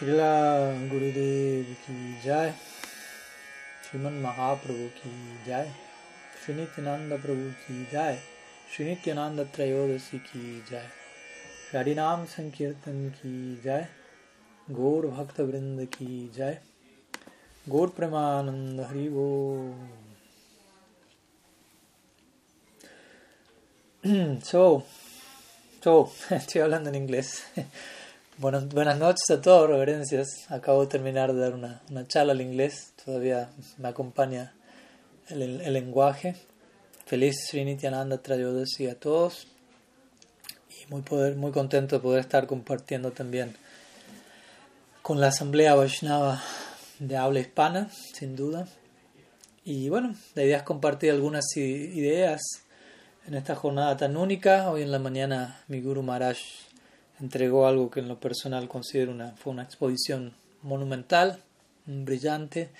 श्रीला गुरुदेव की जय। श्रीमन महाप्रभु की जय। श्री नित्यानंद प्रभु की जय। श्री नित्यानंद त्रयोदशी की जय। हरिनाम संकीर्तन की जय। गौर भक्त वृंद की जय। गौर प्रेमानंद हरि वो। So, so, hablando en Buenas, buenas noches a todos, reverencias. Acabo de terminar de dar una, una charla al inglés. Todavía me acompaña el, el lenguaje. Feliz Srinityananda Trayodasi a todos. Y muy, poder, muy contento de poder estar compartiendo también con la Asamblea Vaishnava de habla hispana, sin duda. Y bueno, la idea es compartir algunas ideas en esta jornada tan única. Hoy en la mañana mi Guru Maharaj entregó algo que en lo personal considero una, fue una exposición monumental, brillante,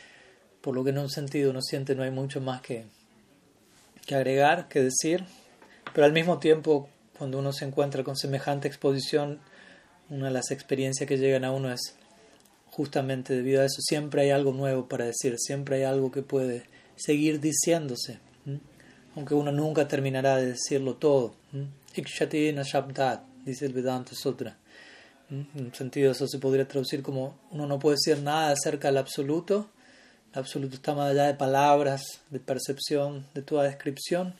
por lo que en un sentido uno siente no hay mucho más que, que agregar, que decir, pero al mismo tiempo cuando uno se encuentra con semejante exposición, una de las experiencias que llegan a uno es justamente debido a eso, siempre hay algo nuevo para decir, siempre hay algo que puede seguir diciéndose, aunque uno nunca terminará de decirlo todo. Dice el Vedanta Sutra. En un sentido, eso se podría traducir como uno no puede decir nada acerca del absoluto. El absoluto está más allá de palabras, de percepción, de toda descripción.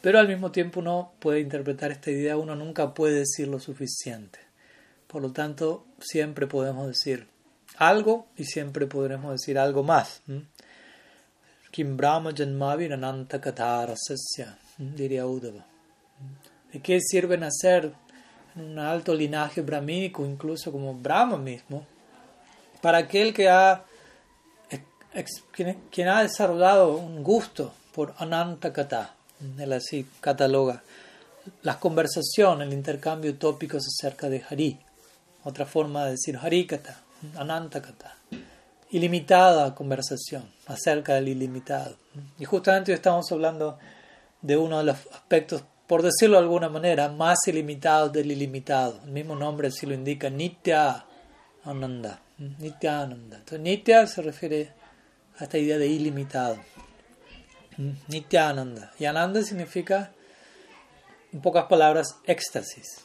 Pero al mismo tiempo uno puede interpretar esta idea, uno nunca puede decir lo suficiente. Por lo tanto, siempre podemos decir algo y siempre podremos decir algo más. Kim Brahma Janmavi Ananta Katarasasya, diría Uddhava. ¿De qué sirve nacer un alto linaje brahmínico, incluso como Brahma mismo, para aquel que ha, quien, ha desarrollado un gusto por Ananta Kata, él así cataloga las conversaciones, el intercambio tópicos acerca de Hari, otra forma de decir Harikata, Ananta Kata, ilimitada conversación acerca del ilimitado. Y justamente hoy estamos hablando de uno de los aspectos por decirlo de alguna manera, más ilimitado del ilimitado. El mismo nombre así lo indica, Nitya Ananda. Nitya Ananda. Entonces, Nitya se refiere a esta idea de ilimitado. Nitya Ananda. Y Ananda significa, en pocas palabras, éxtasis.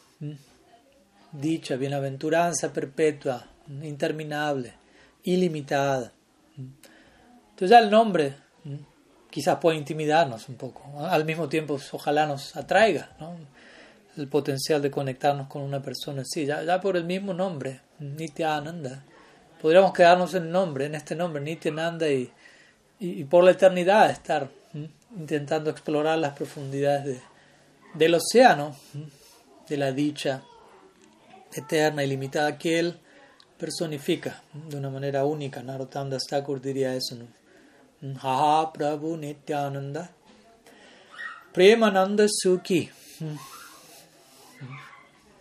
Dicha, bienaventuranza perpetua, interminable, ilimitada. Entonces ya el nombre quizás puede intimidarnos un poco. Al mismo tiempo, ojalá nos atraiga ¿no? el potencial de conectarnos con una persona así. Ya, ya por el mismo nombre, Nityananda, podríamos quedarnos en el nombre, en este nombre, Nityananda, y, y, por la eternidad estar intentando explorar las profundidades de, del océano, de la dicha eterna y limitada que él personifica de una manera única. Narottam Thakur diría eso. ¿no? Ha Prabhu Nityananda Premananda Sukhi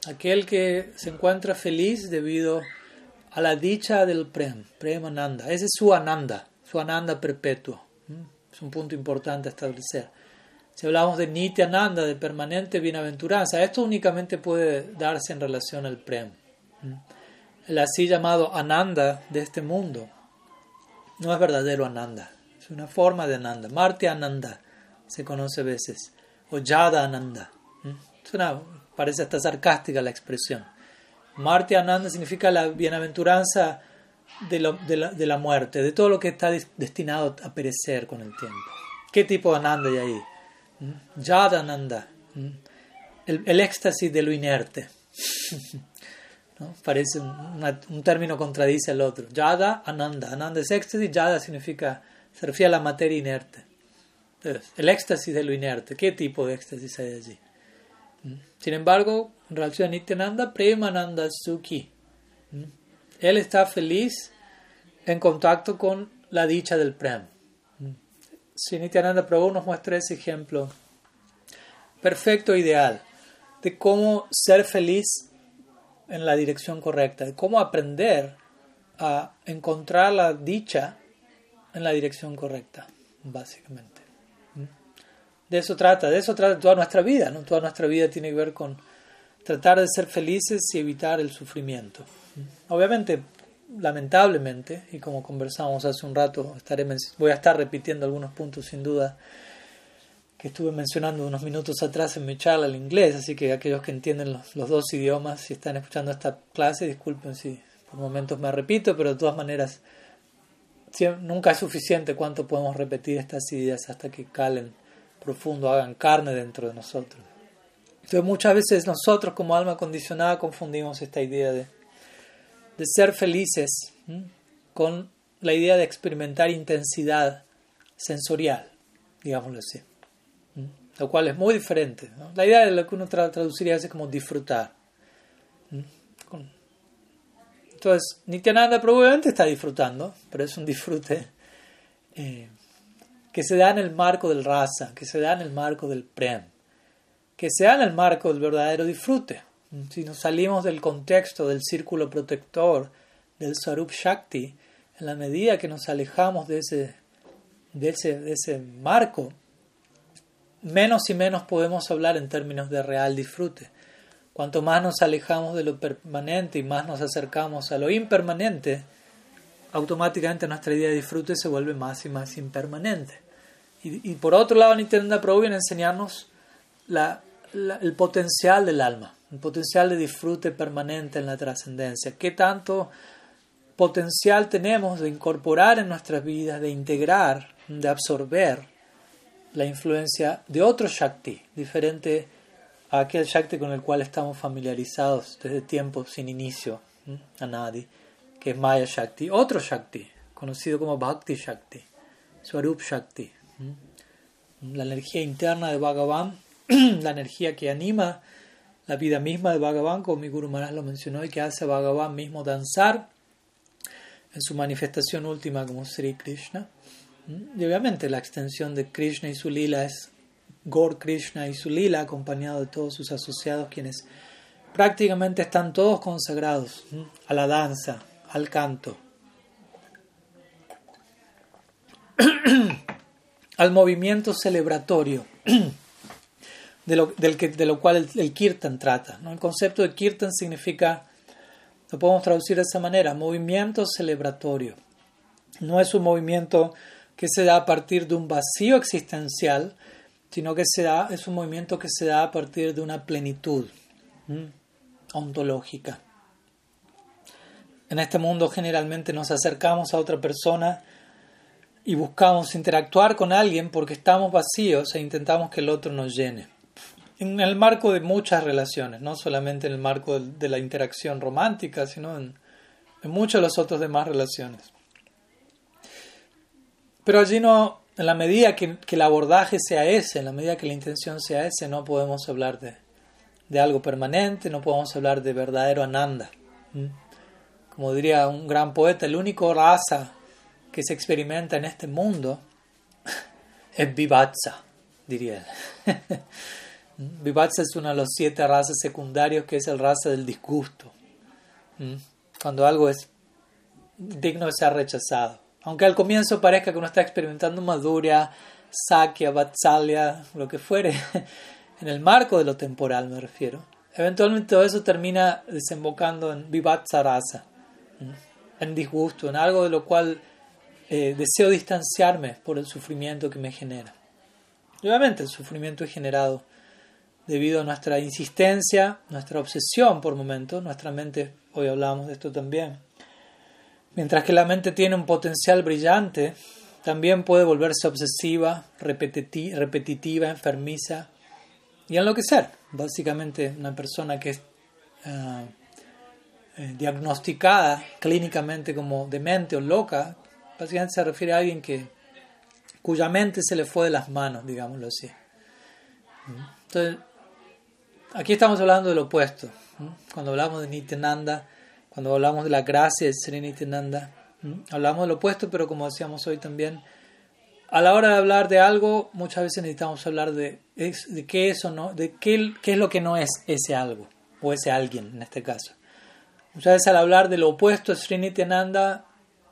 aquel que se encuentra feliz debido a la dicha del Prem, Premananda. Ese es su Ananda, su Ananda perpetuo. Es un punto importante a establecer. Si hablamos de Nityananda, de permanente bienaventuranza, esto únicamente puede darse en relación al Prem. El así llamado Ananda de este mundo no es verdadero Ananda. Es una forma de Ananda. Marti Ananda se conoce a veces. O Yada Ananda. parece hasta sarcástica la expresión. Marti Ananda significa la bienaventuranza de, de, la, muerte, de todo lo que está destinado a perecer con el tiempo. ¿Qué tipo de Ananda hay ahí? Yada Ananda. El, éxtasis de lo inerte. Parece un, un, término contradice al otro. Yada Ananda. Ananda es éxtasis, Yada significa se refiere a la materia inerte. el éxtasis de lo inerte. ¿Qué tipo de éxtasis hay allí? ¿Mm? Sin embargo, en relación a Nityananda, Premananda Sukhi. ¿Mm? Él está feliz en contacto con la dicha del Prem. ¿Mm? Si Nityananda Prabhu nos muestra ese ejemplo perfecto, ideal, de cómo ser feliz en la dirección correcta, de cómo aprender a encontrar la dicha en la dirección correcta, básicamente. ¿Mm? De eso trata, de eso trata toda nuestra vida, ¿no? Toda nuestra vida tiene que ver con tratar de ser felices y evitar el sufrimiento. ¿Mm? Obviamente, lamentablemente, y como conversamos hace un rato, estaré, voy a estar repitiendo algunos puntos sin duda que estuve mencionando unos minutos atrás en mi charla en inglés, así que aquellos que entienden los, los dos idiomas, si están escuchando esta clase, disculpen si por momentos me repito, pero de todas maneras nunca es suficiente cuánto podemos repetir estas ideas hasta que calen profundo, hagan carne dentro de nosotros. Entonces muchas veces nosotros como alma condicionada confundimos esta idea de, de ser felices con la idea de experimentar intensidad sensorial, digámoslo así, lo cual es muy diferente. La idea de lo que uno traduciría es como disfrutar. Entonces, Nityananda probablemente está disfrutando, pero es un disfrute eh, que se da en el marco del rasa, que se da en el marco del prem que sea en el marco del verdadero disfrute. Si nos salimos del contexto del círculo protector del Sarup Shakti, en la medida que nos alejamos de ese, de ese, de ese marco, menos y menos podemos hablar en términos de real disfrute. Cuanto más nos alejamos de lo permanente y más nos acercamos a lo impermanente, automáticamente nuestra idea de disfrute se vuelve más y más impermanente. Y, por otro lado, Nityananda Prabhu viene a enseñarnos el potencial del alma, el potencial de disfrute permanente en la trascendencia. ¿Qué tanto potencial tenemos de incorporar en nuestras vidas, de integrar, de absorber la influencia de otro Shakti, diferente a aquel Shakti con el cual estamos familiarizados desde tiempos sin inicio, a nadie, que es Maya Shakti, otro Shakti, conocido como Bhakti Shakti, Swarup Shakti, la energía interna de Bhagavan la energía que anima la vida misma de Bhagavan, como mi Guru Maharaj lo mencionó, y que hace a Bhagavan mismo danzar en su manifestación última como Sri Krishna. Y obviamente la extensión de Krishna y su lila es Gaur Krishna y su lila, acompañado de todos sus asociados, quienes prácticamente están todos consagrados a la danza, al canto, al movimiento celebratorio de lo, del que, de lo cual el, kirtan trata. El concepto de kirtan significa, lo podemos traducir de esa manera, movimiento celebratorio. No es un movimiento que se da a partir de un vacío existencial, sino que se da, es un movimiento que se da a partir de una plenitud ontológica. En este mundo generalmente nos acercamos a otra persona y buscamos interactuar con alguien porque estamos vacíos e intentamos que el otro nos llene en el marco de muchas relaciones, no solamente en el marco de, la interacción romántica, sino en, en muchas de las otras demás relaciones. Pero allí no, en la medida que, el abordaje sea ese, en la medida que la intención sea ese, no podemos hablar de, de algo permanente, no podemos hablar de verdadero ananda. Como diría un gran poeta, el único raza que se experimenta en este mundo es vivatsa, diría él. Vivatsa es una de las siete razas secundarios que es el raza del disgusto. ¿Mm? Cuando algo es digno de ser rechazado. Aunque al comienzo parezca que uno está experimentando maduria, sakya, vatsalya, lo que fuere, en el marco de lo temporal me refiero. Eventualmente todo eso termina desembocando en vivatsa rasa, en disgusto, en algo de lo cual eh, deseo distanciarme por el sufrimiento que me genera. obviamente el sufrimiento es generado debido a nuestra insistencia, nuestra obsesión por momentos, nuestra mente, hoy hablamos de esto también, mientras que la mente tiene un potencial brillante, también puede volverse obsesiva, repetitiva, enfermiza y enloquecer. Básicamente una persona que es ah, eh, diagnosticada clínicamente como demente o loca, básicamente se refiere a alguien que cuya mente se le fue de las manos, digámoslo así. Entonces, Aquí estamos hablando del opuesto. Cuando hablamos de Nityananda, cuando hablamos de la gracia de Sri hablamos del opuesto, pero como decíamos hoy también, a la hora de hablar de algo, muchas veces necesitamos hablar de, de qué es o no, de qué, qué es lo que no es ese algo, o ese alguien en este caso. Muchas veces al hablar de lo opuesto de Sri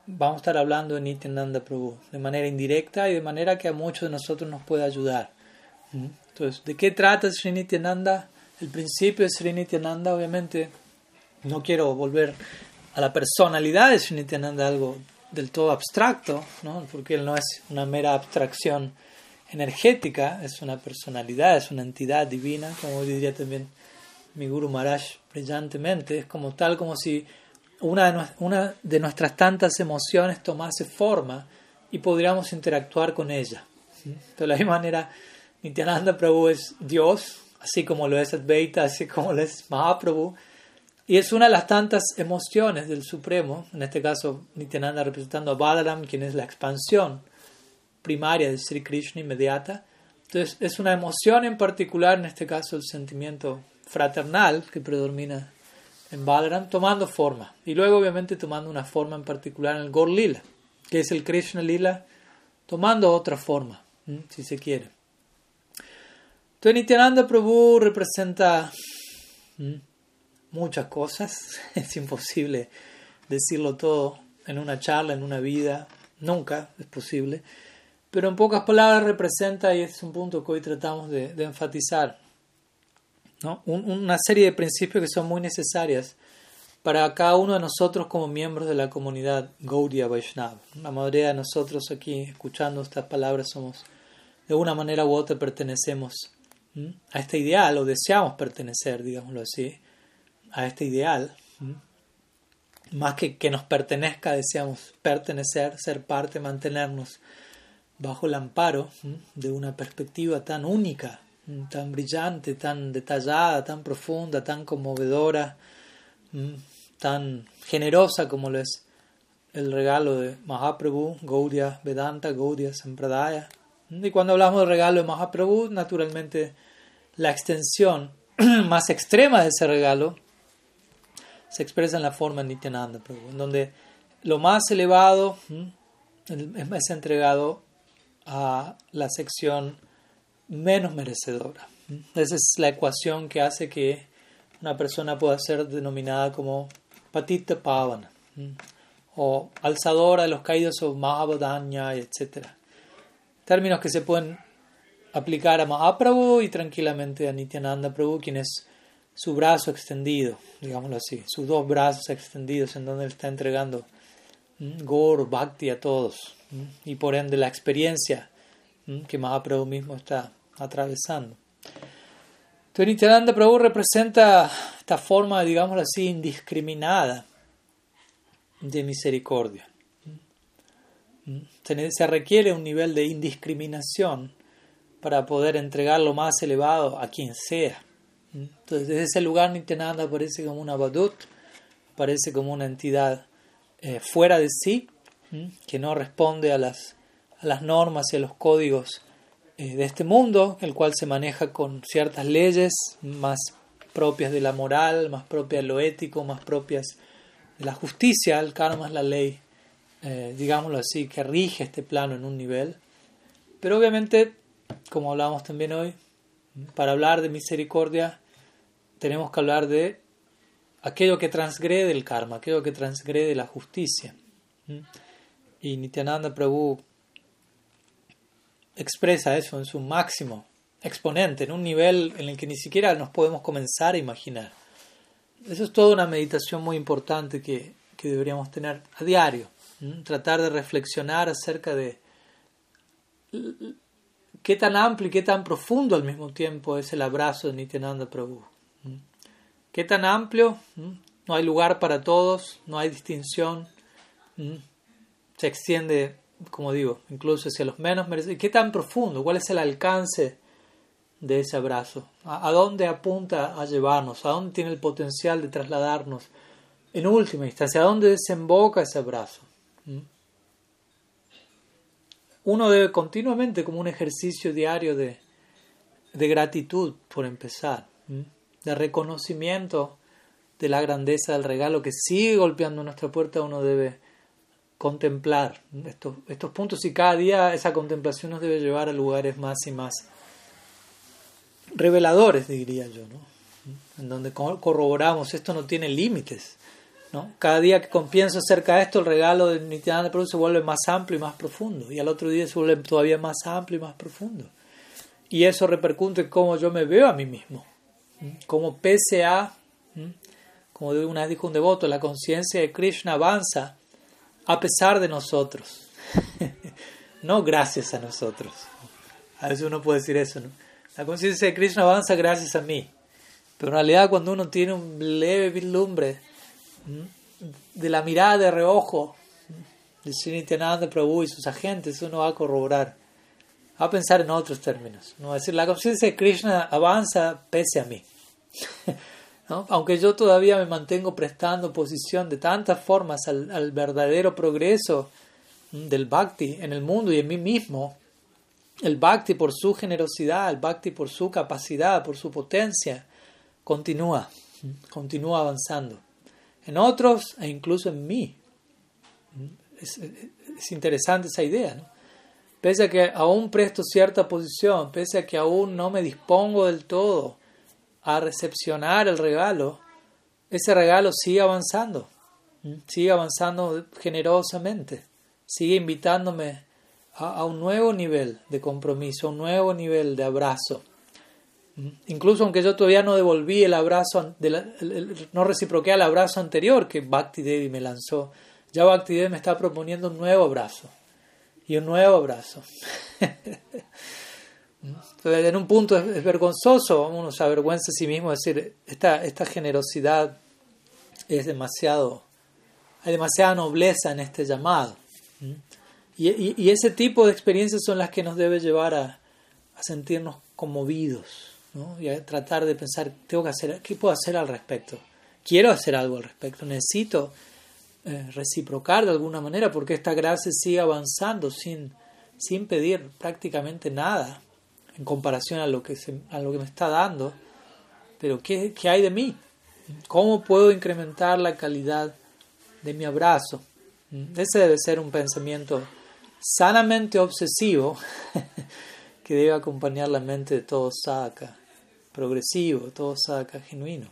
vamos a estar hablando de Nityananda Prabhu, de manera indirecta y de manera que a muchos de nosotros nos puede ayudar. Entonces, ¿de qué trata Sri Nityananda? el principio de Sri Nityananda, obviamente, no quiero volver a la personalidad de Sri algo del todo abstracto, ¿no? porque él no es una mera abstracción energética, es una personalidad, es una entidad divina, como diría también mi Guru Maharaj brillantemente, es como tal como si una de, una de nuestras tantas emociones tomase forma y podríamos interactuar con ella. De la misma manera, Nityananda Prabhu es Dios, así como lo es Advaita, así como lo es Mahaprabhu, y es una de las tantas emociones del Supremo, en este caso Nityananda representando a Balaram, quien es la expansión primaria de Sri Krishna inmediata. Entonces es una emoción en particular, en este caso el sentimiento fraternal que predomina en Balaram, tomando forma. Y luego obviamente tomando una forma en particular en el Gaur Lila, que es el Krishna Lila, tomando otra forma, si se quiere. Entonces Nityananda Prabhu representa muchas cosas, es imposible decirlo todo en una charla, en una vida, nunca es posible, pero en pocas palabras representa, y es un punto que hoy tratamos de, enfatizar, ¿no? una serie de principios que son muy necesarias para cada uno de nosotros como miembros de la comunidad Gaudiya Vaishnava. La mayoría de nosotros aquí escuchando estas palabras somos, de una manera u otra, pertenecemos a este ideal o deseamos pertenecer, digámoslo así, a este ideal, más que que nos pertenezca, deseamos pertenecer, ser parte, mantenernos bajo el amparo de una perspectiva tan única, tan brillante, tan detallada, tan profunda, tan conmovedora, tan generosa como es el regalo de Mahaprabhu, Gaudiya Vedanta, Gaudiya Sampradaya. Y cuando hablamos del regalo de Mahaprabhu, naturalmente la extensión más extrema de ese regalo se expresa en la forma Nityananda Prabhu, en donde lo más elevado es entregado a la sección menos merecedora. Esa es la ecuación que hace que una persona pueda ser denominada como patita pavana o alzadora de los caídos o mahabodanya, etc. Términos que se pueden aplicar a Mahaprabhu y tranquilamente a Nityananda Prabhu, quien es su brazo extendido, digámoslo así, sus dos brazos extendidos en donde él está entregando Gor, Bhakti a todos y por ende la experiencia que Mahaprabhu mismo está atravesando. Entonces Nityananda Prabhu representa esta forma, digámoslo así, indiscriminada de misericordia. Se requiere un nivel de indiscriminación para poder entregar lo más elevado a quien sea. Entonces, desde ese lugar Nityananda aparece como una badut, aparece como una entidad eh, fuera de sí, que no responde a las, a las normas y a los códigos eh, de este mundo, el cual se maneja con ciertas leyes más propias de la moral, más propias de lo ético, más propias de la justicia. El karma es la ley, eh, digámoslo así, que rige este plano en un nivel. Pero obviamente, como hablamos también hoy, para hablar de misericordia tenemos que hablar de aquello que transgrede el karma, aquello que transgrede la justicia. Y Nityananda Prabhu expresa eso en su máximo exponente, en un nivel en el que ni siquiera nos podemos comenzar a imaginar. Eso es toda una meditación muy importante que, que deberíamos tener a diario. Tratar de reflexionar acerca de qué tan amplio y qué tan profundo al mismo tiempo es el abrazo de Nityananda Prabhu. ¿Qué tan amplio? ¿Mm? No hay lugar para todos, no hay distinción. ¿Mm? Se extiende, como digo, incluso hacia los menos merecidos. ¿Qué tan profundo? ¿Cuál es el alcance de ese abrazo? ¿A, dónde apunta a llevarnos? ¿A dónde tiene el potencial de trasladarnos? En última instancia, ¿a dónde desemboca ese abrazo? ¿Mm? Uno debe continuamente, como un ejercicio diario de, de gratitud, por empezar de reconocimiento de la grandeza del regalo que sigue golpeando nuestra puerta, uno debe contemplar estos, estos puntos y cada día esa contemplación nos debe llevar a lugares más y más reveladores, diría yo, ¿no? en donde corroboramos esto no tiene límites. ¿no? Cada día que pienso acerca de esto, el regalo de Nityananda Prabhu se vuelve más amplio y más profundo, y al otro día se vuelve todavía más amplio y más profundo. Y eso repercute en cómo yo me veo a mí mismo como pese a, como una vez dijo un devoto, la conciencia de Krishna avanza a pesar de nosotros, no gracias a nosotros. A veces uno puede decir eso. La conciencia de Krishna avanza gracias a mí. Pero en realidad cuando uno tiene un leve vislumbre de la mirada de reojo de Sri Prabhu y sus agentes, uno va a corroborar, va a pensar en otros términos. ¿no? decir, la conciencia de Krishna avanza pese a mí. Aunque yo todavía me mantengo prestando posición de tantas formas al, verdadero progreso del bhakti en el mundo y en mí mismo, el bhakti por su generosidad, el bhakti por su capacidad, por su potencia, continúa, continúa avanzando. En otros e incluso en mí. Es, interesante esa idea. ¿no? Pese a que aún presto cierta posición, pese a que aún no me dispongo del todo a recepcionar el regalo, ese regalo sigue avanzando, sigue avanzando generosamente, sigue invitándome a, un nuevo nivel de compromiso, a un nuevo nivel de abrazo. Incluso aunque yo todavía no devolví el abrazo, no reciproqué el abrazo anterior que Bhakti Devi me lanzó, ya Bhakti Devi me está proponiendo un nuevo abrazo y un nuevo abrazo. Entonces, en un punto es, vergonzoso, uno se avergüenza a sí mismo decir, esta, esta generosidad es demasiado, hay demasiada nobleza en este llamado. Y, ese tipo de experiencias son las que nos debe llevar a, sentirnos conmovidos y a tratar de pensar, tengo que hacer, ¿qué puedo hacer al respecto? Quiero hacer algo al respecto, necesito eh, reciprocar de alguna manera porque esta gracia sigue avanzando sin, sin pedir prácticamente nada en comparación a lo que, a lo que me está dando. Pero ¿qué, ¿qué hay de mí? ¿Cómo puedo incrementar la calidad de mi abrazo? Ese debe ser un pensamiento sanamente obsesivo que debe acompañar la mente de todo sadhaka progresivo, todo sadhaka genuino.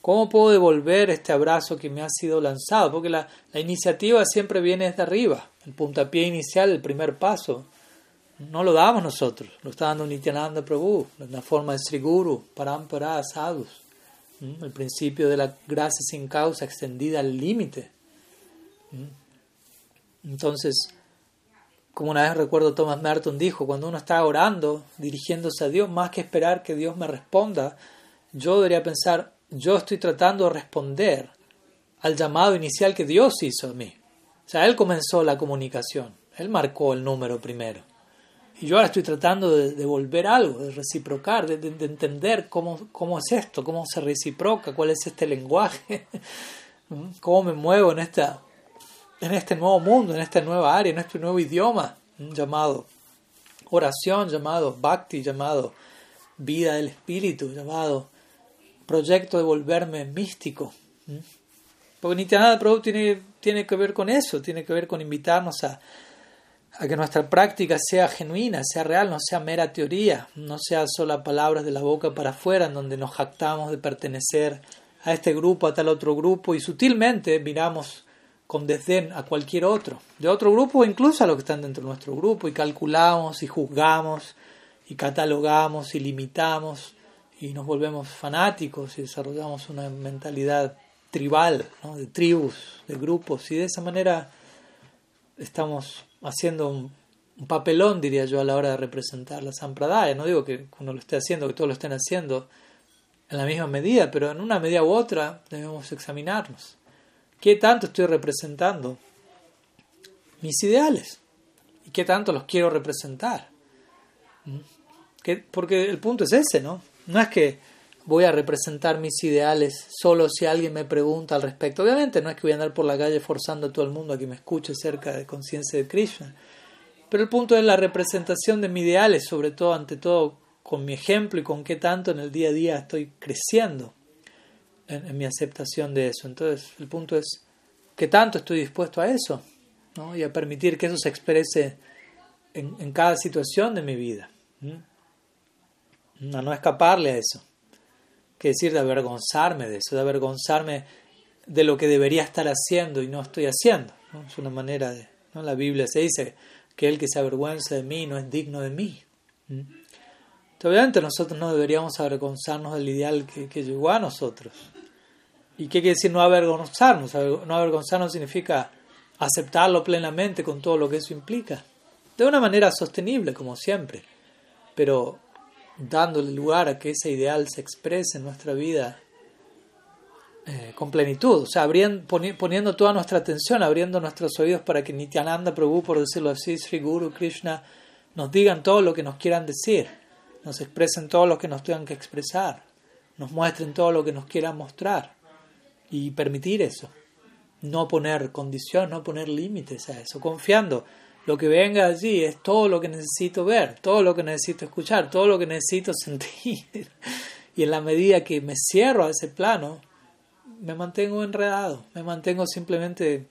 ¿Cómo puedo devolver este abrazo que me ha sido lanzado? Porque la, la, iniciativa siempre viene desde arriba. El puntapié inicial, el primer paso, no lo damos nosotros, lo está dando Nityananda Prabhu, la forma de Sri Guru, Parampara, Sadhus. El principio de la gracia sin causa extendida al límite. Entonces, como una vez recuerdo Thomas Merton dijo, cuando uno está orando, dirigiéndose a Dios, más que esperar que Dios me responda, yo debería pensar, yo estoy tratando de responder al llamado inicial que Dios hizo a mí. O sea, Él comenzó la comunicación, Él marcó el número primero. Y yo ahora estoy tratando de devolver algo, de reciprocar, de, entender cómo, cómo es esto, cómo se reciproca, cuál es este lenguaje, cómo me muevo en esta en este nuevo mundo, en esta nueva área, en este nuevo idioma llamado oración, llamado bhakti, llamado vida del espíritu, llamado proyecto de volverme místico. Porque Nityananda Prabhu tiene, tiene que ver con eso, tiene que ver con invitarnos a, a que nuestra práctica sea genuina, sea real, no sea mera teoría, no sea solo palabras de la boca para afuera, en donde nos jactamos de pertenecer a este grupo, a tal otro grupo, y sutilmente miramos con desdén a cualquier otro, de otro grupo o incluso a los que están dentro de nuestro grupo, y calculamos y juzgamos y catalogamos y limitamos y nos volvemos fanáticos y desarrollamos una mentalidad tribal, de tribus, de grupos, y de esa manera estamos haciendo un, papelón, diría yo, a la hora de representar la Sampradaya. No digo que uno lo esté haciendo, que todos lo estén haciendo en la misma medida, pero en una medida u otra debemos examinarnos. ¿Qué tanto estoy representando mis ideales? ¿Y qué tanto los quiero representar? ¿Mm? Porque el punto es ese, ¿no? No es que voy a representar mis ideales solo si alguien me pregunta al respecto. Obviamente no es que voy a andar por la calle forzando a todo el mundo a que me escuche cerca de conciencia de Krishna. Pero el punto es la representación de mis ideales, sobre todo, ante todo, con mi ejemplo y con qué tanto en el día a día estoy creciendo en, mi aceptación de eso. Entonces, el punto es, ¿qué tanto estoy dispuesto a eso? ¿no? Y a permitir que eso se exprese en, en cada situación de mi vida. A no escaparle a eso. Que decir de avergonzarme de eso, de avergonzarme de lo que debería estar haciendo y no estoy haciendo. Es una manera de... ¿no? La Biblia se dice que el que se avergüenza de mí no es digno de mí. Obviamente nosotros no deberíamos avergonzarnos del ideal que, que llegó a nosotros. ¿Y qué quiere decir no avergonzarnos? No avergonzarnos significa aceptarlo plenamente con todo lo que eso implica. De una manera sostenible, como siempre, pero dándole lugar a que ese ideal se exprese en nuestra vida eh, con plenitud, o sea, poniendo toda nuestra atención, abriendo nuestros oídos para que Nityananda Prabhu, por decirlo así, Sri Guru, Krishna, nos digan todo lo que nos quieran decir, nos expresen todo lo que nos tengan que expresar, nos muestren todo lo que nos quieran mostrar y permitir eso, no poner condición, no poner límites a eso, confiando lo que venga allí es todo lo que necesito ver, todo lo que necesito escuchar, todo lo que necesito sentir. Y en la medida que me cierro a ese plano, me mantengo enredado, me mantengo simplemente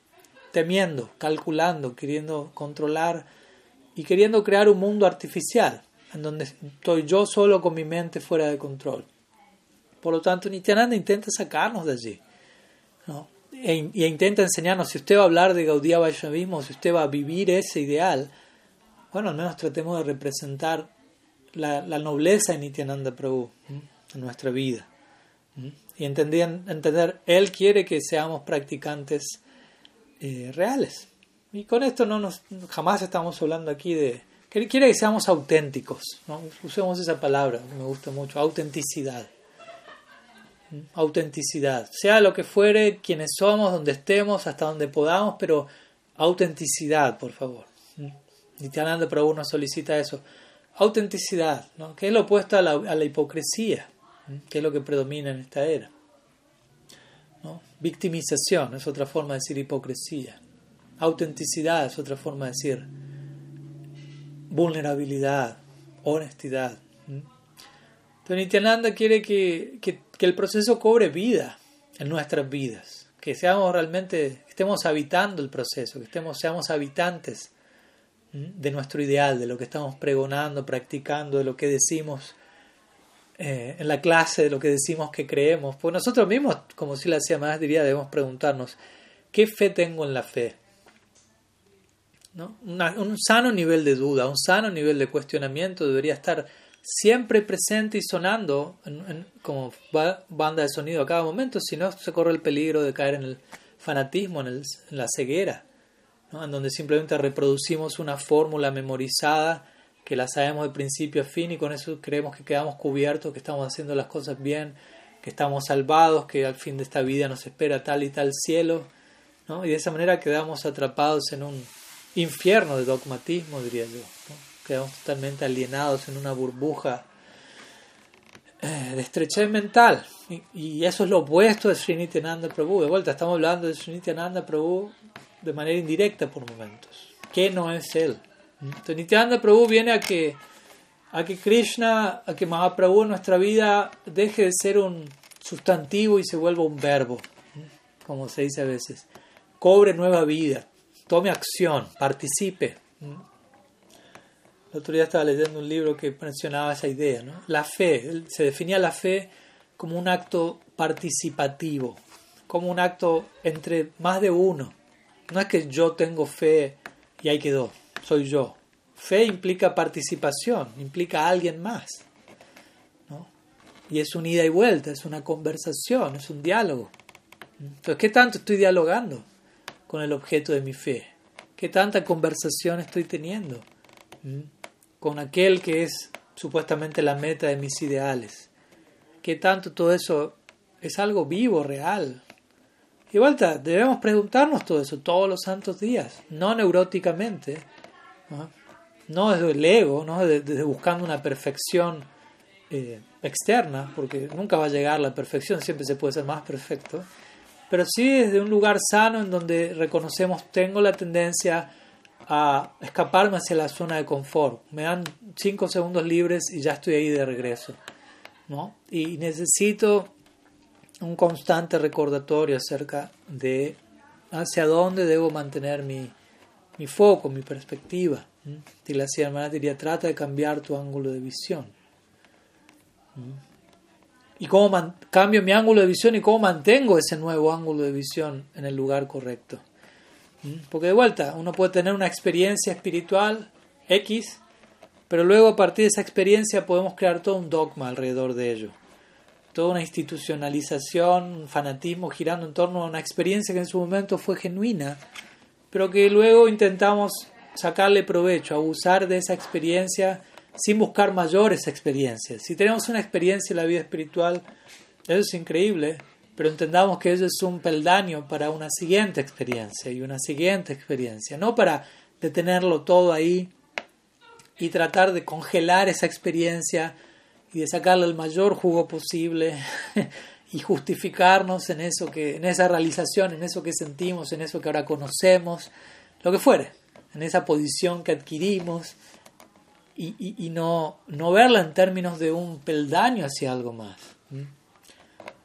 temiendo, calculando, queriendo controlar y queriendo crear un mundo artificial en donde estoy yo solo con mi mente fuera de control. Por lo tanto, Nityananda intenta sacarnos de allí. ¿no? E, y intenta enseñarnos, si usted va a hablar de Gaudí Vaishnavismo, si usted va a vivir ese ideal, bueno, al menos tratemos de representar la, la nobleza de Nityananda Prabhu en nuestra vida y entender, Él quiere que seamos practicantes eh, reales. Y con esto no nos, jamás estamos hablando aquí de... Quiere que seamos auténticos, ¿no? usemos esa palabra, me gusta mucho, autenticidad. Autenticidad, sea lo que fuere, quienes somos, donde estemos, hasta donde podamos, pero autenticidad, por favor. Nityananda Prabhu nos solicita eso. Autenticidad, que es lo opuesto a la, a la hipocresía que es lo que predomina en esta era. ¿no? Victimización es otra forma de decir hipocresía. Autenticidad es otra forma de decir vulnerabilidad, honestidad. Entonces Nityananda quiere que, que, el proceso cobre vida en nuestras vidas, que seamos realmente, que estemos habitando el proceso, que estemos, seamos habitantes de nuestro ideal, de lo que estamos pregonando, practicando, de lo que decimos eh, en la clase de lo que decimos que creemos. Pues nosotros mismos, como si la hacía más, diría, debemos preguntarnos, ¿qué fe tengo en la fe? ¿No? un sano nivel de duda, un sano nivel de cuestionamiento debería estar siempre presente y sonando como banda de sonido a cada momento, si no se corre el peligro de caer en el fanatismo, en, en la ceguera, ¿no? en donde simplemente reproducimos una fórmula memorizada que la sabemos de principio a fin y con eso creemos que quedamos cubiertos, que estamos haciendo las cosas bien, que estamos salvados, que al fin de esta vida nos espera tal y tal cielo, ¿no? y de esa manera quedamos atrapados en un infierno de dogmatismo, diría yo. Quedamos totalmente alienados en una burbuja eh, de estrechez mental. Y, eso es lo opuesto de Sriniti Ananda Prabhu. De vuelta, estamos hablando de Sriniti Ananda Prabhu de manera indirecta por momentos. ¿Qué no es él? Entonces, Nityananda Prabhu viene a que, a que Krishna, a que Mahaprabhu en nuestra vida deje de ser un sustantivo y se vuelva un verbo, como se dice a veces. Cobre nueva vida, tome acción, participe. El otro día estaba leyendo un libro que mencionaba esa idea. ¿no? La fe, se definía la fe como un acto participativo, como un acto entre más de uno. No es que yo tengo fe y ahí quedó soy yo. Fe implica participación, implica a alguien más. ¿no? Y es un ida y vuelta, es una conversación, es un diálogo. Entonces, ¿qué tanto estoy dialogando con el objeto de mi fe? ¿Qué tanta conversación estoy teniendo ¿Mm? Con aquel que es supuestamente la meta de mis ideales? ¿Qué tanto todo eso es algo vivo, real? Y vuelta, debemos preguntarnos todo eso todos los santos días, no neuróticamente, no desde el ego, no desde, buscando una perfección eh, externa, porque nunca va a llegar la perfección, siempre se puede ser más perfecto, pero sí desde un lugar sano en donde reconocemos tengo la tendencia a escaparme hacia la zona de confort. Me dan cinco segundos libres y ya estoy ahí de regreso. ¿no? Y necesito un constante recordatorio acerca de hacia dónde debo mantener mi, mi foco, mi perspectiva. Y la hermana diría, trata de cambiar tu ángulo de visión. ¿Y cómo cambio mi ángulo de visión y cómo mantengo ese nuevo ángulo de visión en el lugar correcto? Porque de vuelta, uno puede tener una experiencia espiritual X, pero luego a partir de esa experiencia podemos crear todo un dogma alrededor de ello. toda una institucionalización, un fanatismo girando en torno a una experiencia que en su momento fue genuina, pero que luego intentamos sacarle provecho, abusar de esa experiencia sin buscar mayores experiencias. Si tenemos una experiencia en la vida espiritual, eso es increíble, pero entendamos que eso es un peldaño para una siguiente experiencia y una siguiente experiencia, no para detenerlo todo ahí y tratar de congelar esa experiencia y de sacarle el mayor jugo posible y justificarnos en eso que en esa realización, en eso que sentimos, en eso que ahora conocemos, lo que fuere, en esa posición que adquirimos y, y, no, no verla en términos de un peldaño hacia algo más.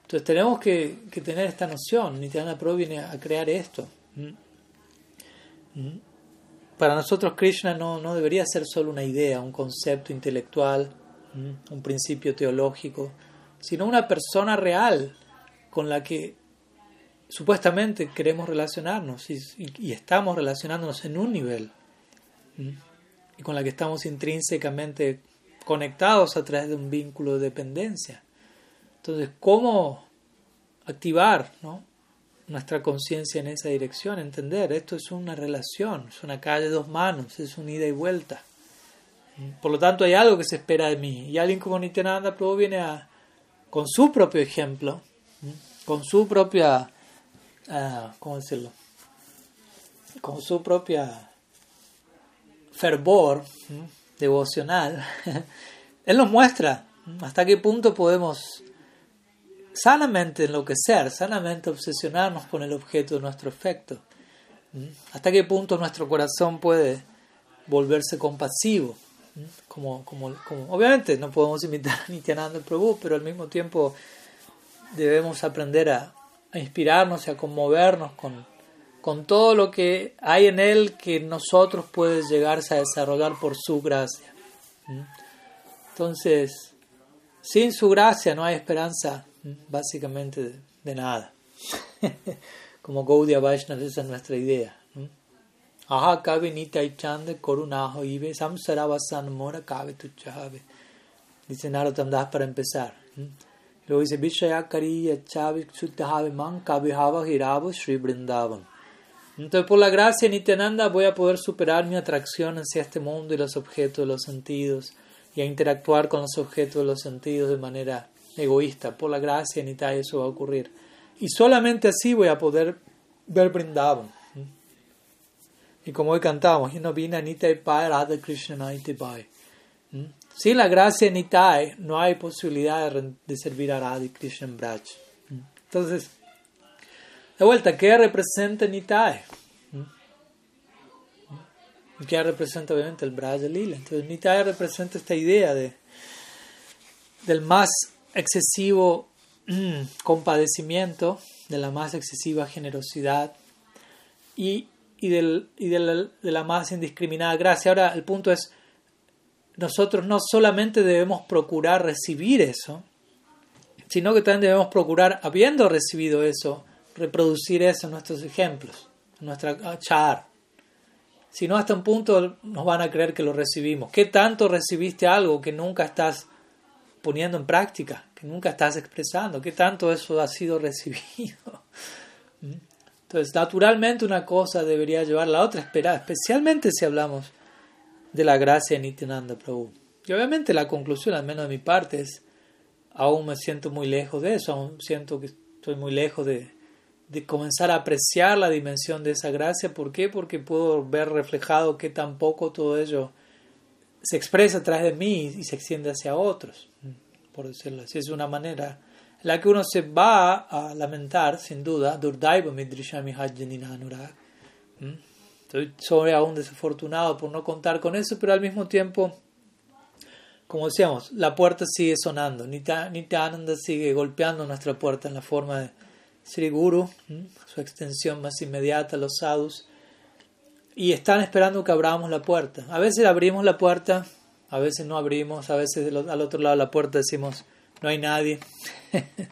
Entonces tenemos que, tener esta noción. Nityananda Prabhu viene a crear esto. Para nosotros Krishna no, debería ser solo una idea, un concepto intelectual, un principio teológico, sino una persona real con la que supuestamente queremos relacionarnos y, y estamos relacionándonos en un nivel y con la que estamos intrínsecamente conectados a través de un vínculo de dependencia. Entonces, ¿cómo activar nuestra conciencia en esa dirección? Entender, esto es una relación, es una calle de dos manos, es un ida y vuelta. Por lo tanto, hay algo que se espera de mí. Y alguien como Nityananda Prabhu viene a, con su propio ejemplo, con su propia, uh, ¿cómo decirlo? Con su propia fervor devocional, Él nos muestra hasta qué punto podemos sanamente enloquecer, sanamente obsesionarnos con el objeto de nuestro afecto, hasta qué punto nuestro corazón puede volverse compasivo. Como, como, como, obviamente no podemos imitar a Nityananda Prabhu, pero al mismo tiempo debemos aprender a, inspirarnos y a conmovernos con, con todo lo que hay en él que nosotros puede llegarse a desarrollar por su gracia. ¿Mm? Entonces, sin su gracia no hay esperanza ¿Mm? Básicamente de, nada. Como Gaudiya Vaishnava, esa es nuestra idea. Aha kavi nitai chande korunaho ibe samsaravasan mora kavi tuchave. Dice Narottam para empezar. Luego dice Vishayakari yachavi suttahave man kavi hava hiravo Sri Brindavan. Entonces, por la gracia de Nityananda voy a poder superar mi atracción hacia este mundo y los objetos de los sentidos y a interactuar con los objetos de los sentidos de manera egoísta. Por la gracia de Nitya eso va a ocurrir. Y solamente así voy a poder ver Brindavan. Y como hoy cantamos, no vina Pai Radha Krishna Pai. Sin la gracia de Nitai no hay posibilidad de, servir a Radha Krishna Braj. Entonces, de vuelta, ¿qué representa Nitai? ¿Qué representa obviamente el Braja Lila? Entonces Nitai representa esta idea de, del más excesivo mm, compadecimiento, de la más excesiva generosidad y, y, del, y de, la, de la más indiscriminada gracia. Ahora el punto es, nosotros no solamente debemos procurar recibir eso, sino que también debemos procurar, habiendo recibido eso, reproducir eso en nuestros ejemplos, en nuestra char. Si no, hasta un punto nos van a creer que lo recibimos. ¿Qué tanto recibiste algo que nunca estás poniendo en práctica, que nunca estás expresando? ¿Qué tanto eso ha sido recibido? ¿Mm? Entonces, naturalmente una cosa debería llevar a la otra, especialmente si hablamos de la gracia de Nityananda Prabhu. Y obviamente la conclusión, al menos de mi parte, es, aún me siento muy lejos de eso, aún siento que estoy muy lejos de, de comenzar a apreciar la dimensión de esa gracia. ¿Por qué? Porque puedo ver reflejado que tampoco todo ello se expresa a través de mí y se extiende hacia otros, por decirlo así. Es una manera en la que uno se va a lamentar, sin duda, Durdaiva Midrishami Anurag. Sobre aún desafortunado por no contar con eso, pero al mismo tiempo, como decíamos, la puerta sigue sonando. Nityananda sigue golpeando nuestra puerta en la forma de Sri Guru, su extensión más inmediata, los sadhus, y están esperando que abramos la puerta. A veces abrimos la puerta, a veces no abrimos, a veces al otro lado de la puerta decimos, no hay nadie.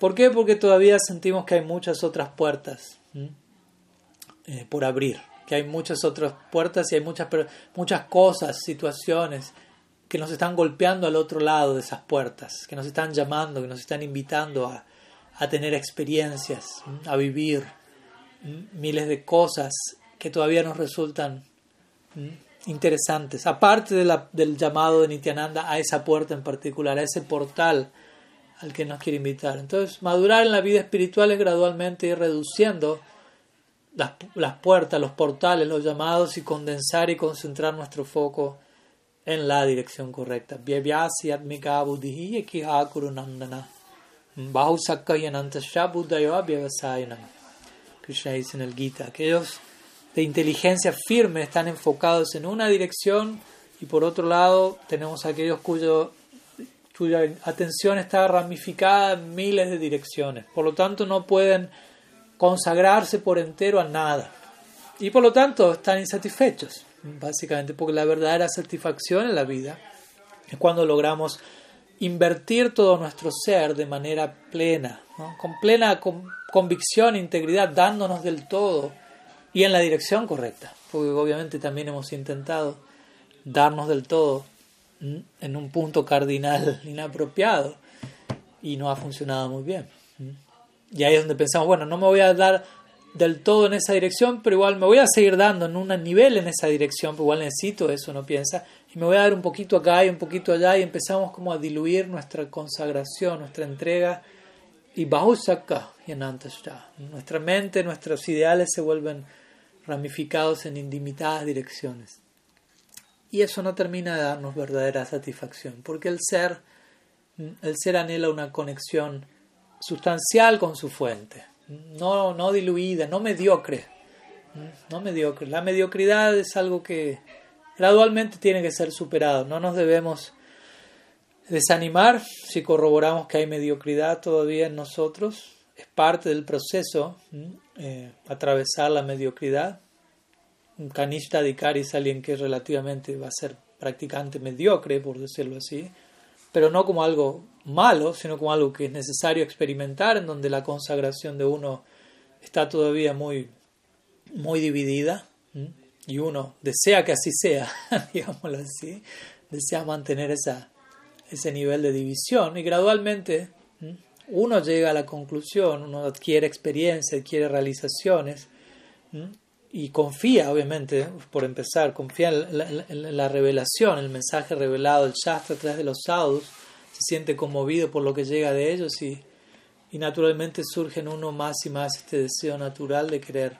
¿Por qué? Porque todavía sentimos que hay muchas otras puertas eh, por abrir, que hay muchas otras puertas y hay muchas, muchas cosas, situaciones que nos están golpeando al otro lado de esas puertas, que nos están llamando, que nos están invitando a, a tener experiencias, a vivir miles de cosas que todavía nos resultan interesantes, aparte del llamado de Nityananda a esa puerta en particular, a ese portal al que nos quiere invitar. Entonces, madurar en la vida espiritual es gradualmente ir reduciendo las, puertas, los portales, los llamados y condensar y concentrar nuestro foco en la dirección correcta. Krishna dice en el Gita, de inteligencia firme están enfocados en una dirección y por otro lado tenemos aquellos cuyo, cuya atención está ramificada en miles de direcciones. Por lo tanto no pueden consagrarse por entero a nada y por lo tanto están insatisfechos, básicamente porque la verdadera satisfacción en la vida es cuando logramos invertir todo nuestro ser de manera plena, con plena convicción e integridad, dándonos del todo y en la dirección correcta, porque obviamente también hemos intentado darnos del todo en un punto cardinal inapropiado y no ha funcionado muy bien. Y ahí es donde pensamos, bueno, no me voy a dar del todo en esa dirección, pero igual me voy a seguir dando en un nivel en esa dirección, pero igual necesito eso, no piensa, y me voy a dar un poquito acá y un poquito allá y empezamos como a diluir nuestra consagración, nuestra entrega y Bahusaka y Nuestra mente, nuestros ideales se vuelven ramificados en indimitadas direcciones. Y eso no termina de darnos verdadera satisfacción, porque el ser, el ser anhela una conexión sustancial con su fuente, no, no diluida, no mediocre. No mediocre. La mediocridad es algo que gradualmente tiene que ser superado. No nos debemos desanimar si corroboramos que hay mediocridad todavía en nosotros. Es parte del proceso eh, atravesar la mediocridad. Un canista de es alguien que relativamente va a ser practicante mediocre, por decirlo así, pero no como algo malo, sino como algo que es necesario experimentar, en donde la consagración de uno está todavía muy, muy dividida y uno desea que así sea, digámoslo así, desea mantener esa, ese nivel de división. Y gradualmente uno llega a la conclusión, uno adquiere experiencia, adquiere realizaciones y confía, obviamente, por empezar, confía en la, revelación, el mensaje revelado, el Shastra a través de los sadhus, se siente conmovido por lo que llega de ellos y, y naturalmente surge en uno más y más este deseo natural de querer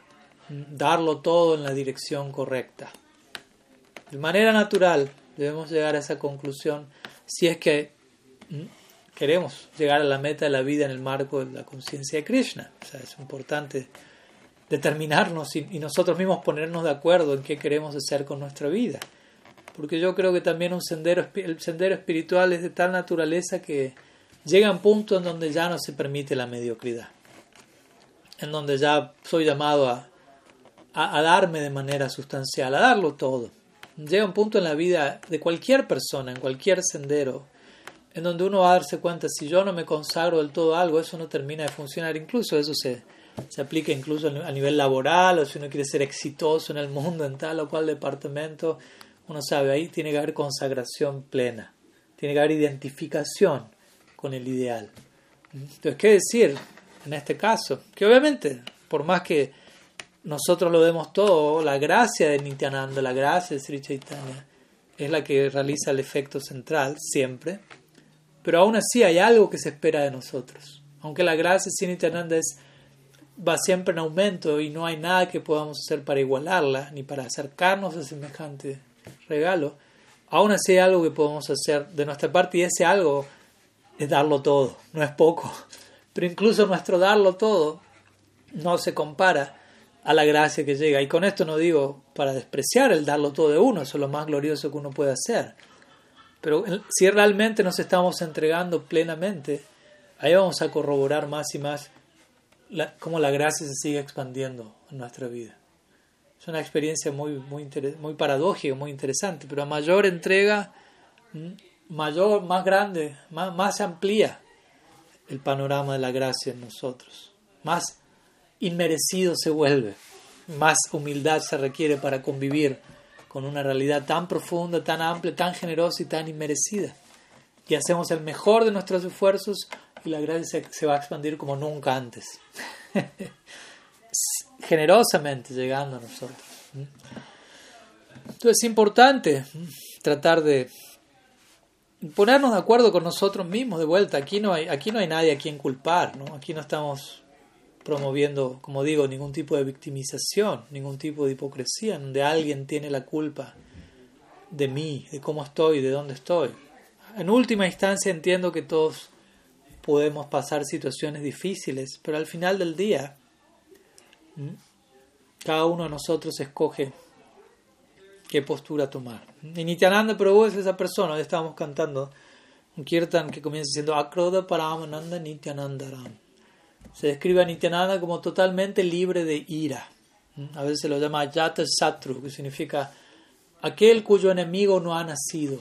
darlo todo en la dirección correcta. De manera natural debemos llegar a esa conclusión si es que queremos llegar a la meta de la vida en el marco de la conciencia de Krishna. O sea, es importante determinarnos y, nosotros mismos ponernos de acuerdo en qué queremos hacer con nuestra vida. Porque yo creo que también un sendero, el sendero espiritual es de tal naturaleza que llega a un punto en donde ya no se permite la mediocridad. En donde ya soy llamado a, a, darme de manera sustancial, a darlo todo. Llega un punto en la vida de cualquier persona, en cualquier sendero, en donde uno va a darse cuenta, si yo no me consagro del todo a algo, eso no termina de funcionar. Incluso eso se, se aplica incluso a nivel laboral, o si uno quiere ser exitoso en el mundo, en tal o cual departamento, uno sabe, ahí tiene que haber consagración plena, tiene que haber identificación con el ideal. Entonces, ¿qué decir en este caso? Que obviamente, por más que nosotros lo vemos todo, la gracia de Nityananda, la gracia de Sri Chaitanya, es la que realiza el efecto central siempre, pero aún así hay algo que se espera de nosotros. Aunque la gracia Sri Nityananda es, va siempre en aumento y no hay nada que podamos hacer para igualarla, ni para acercarnos a semejante regalo, aún así hay algo que podemos hacer de nuestra parte y ese algo es darlo todo, no es poco. Pero incluso nuestro darlo todo no se compara a la gracia que llega. Y con esto no digo para despreciar el darlo todo de uno, eso es lo más glorioso que uno puede hacer. Pero si realmente nos estamos entregando plenamente, ahí vamos a corroborar más y más cómo la gracia se sigue expandiendo en nuestra vida. Es una experiencia muy, muy, muy paradójica, muy interesante, pero a mayor entrega, mayor, más grande, más, más amplía el panorama de la gracia en nosotros. Más inmerecido se vuelve, más humildad se requiere para convivir con una realidad tan profunda, tan amplia, tan generosa y tan inmerecida. Y hacemos el mejor de nuestros esfuerzos y la gracia se va a expandir como nunca antes. Generosamente llegando a nosotros. Entonces es importante tratar de ponernos de acuerdo con nosotros mismos de vuelta. Aquí no hay, aquí no hay nadie a quien culpar, ¿no? Aquí no estamos promoviendo, como digo, ningún tipo de victimización, ningún tipo de hipocresía, donde alguien tiene la culpa de mí, de cómo estoy, de dónde estoy. En última instancia entiendo que todos podemos pasar situaciones difíciles, pero al final del día, cada uno de nosotros escoge qué postura tomar. Y Nityananda Prabhu es esa persona, hoy estábamos cantando un kirtan que comienza diciendo Akroda Paramananda Nityananda Ram se describe a Nityananda como totalmente libre de ira. A veces se lo llama Yata Satru, que significa aquel cuyo enemigo no ha nacido.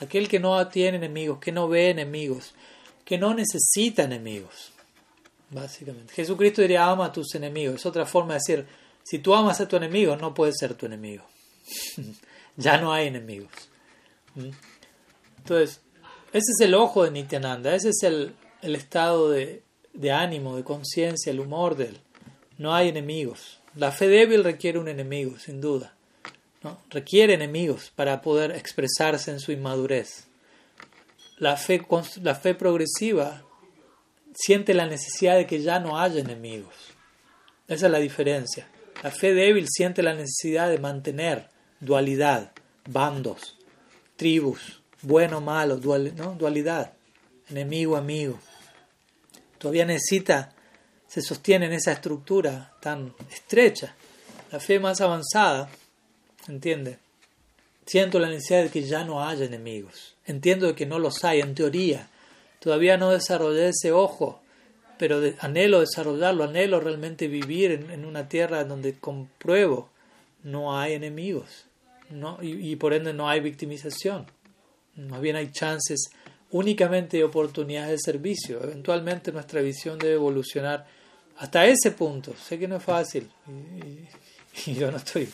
Aquel que no tiene enemigos, que no ve enemigos, que no necesita enemigos. Básicamente. Jesucristo diría ama a tus enemigos. Es otra forma de decir, si tú amas a tu enemigo, no puedes ser tu enemigo. ya no hay enemigos. Entonces, ese es el ojo de Nityananda, ese es el, el estado de, de ánimo, de conciencia, el humor de él. No hay enemigos. La fe débil requiere un enemigo, sin duda. Requiere enemigos para poder expresarse en su inmadurez. La fe, la fe progresiva siente la necesidad de que ya no haya enemigos. Esa es la diferencia. La fe débil siente la necesidad de mantener dualidad, bandos, tribus, bueno, malo, dualidad, enemigo, amigo todavía necesita, se sostiene en esa estructura tan estrecha. La fe más avanzada, ¿entiende? Siento la necesidad de que ya no haya enemigos. Entiendo que no los hay, en teoría. Todavía no desarrollé ese ojo, pero anhelo desarrollarlo, anhelo realmente vivir en, una tierra donde compruebo no hay enemigos ¿no? Y, y por ende no hay victimización. Más bien hay chances únicamente oportunidades de servicio. Eventualmente nuestra visión debe evolucionar hasta ese punto. Sé que no es fácil y, yo no estoy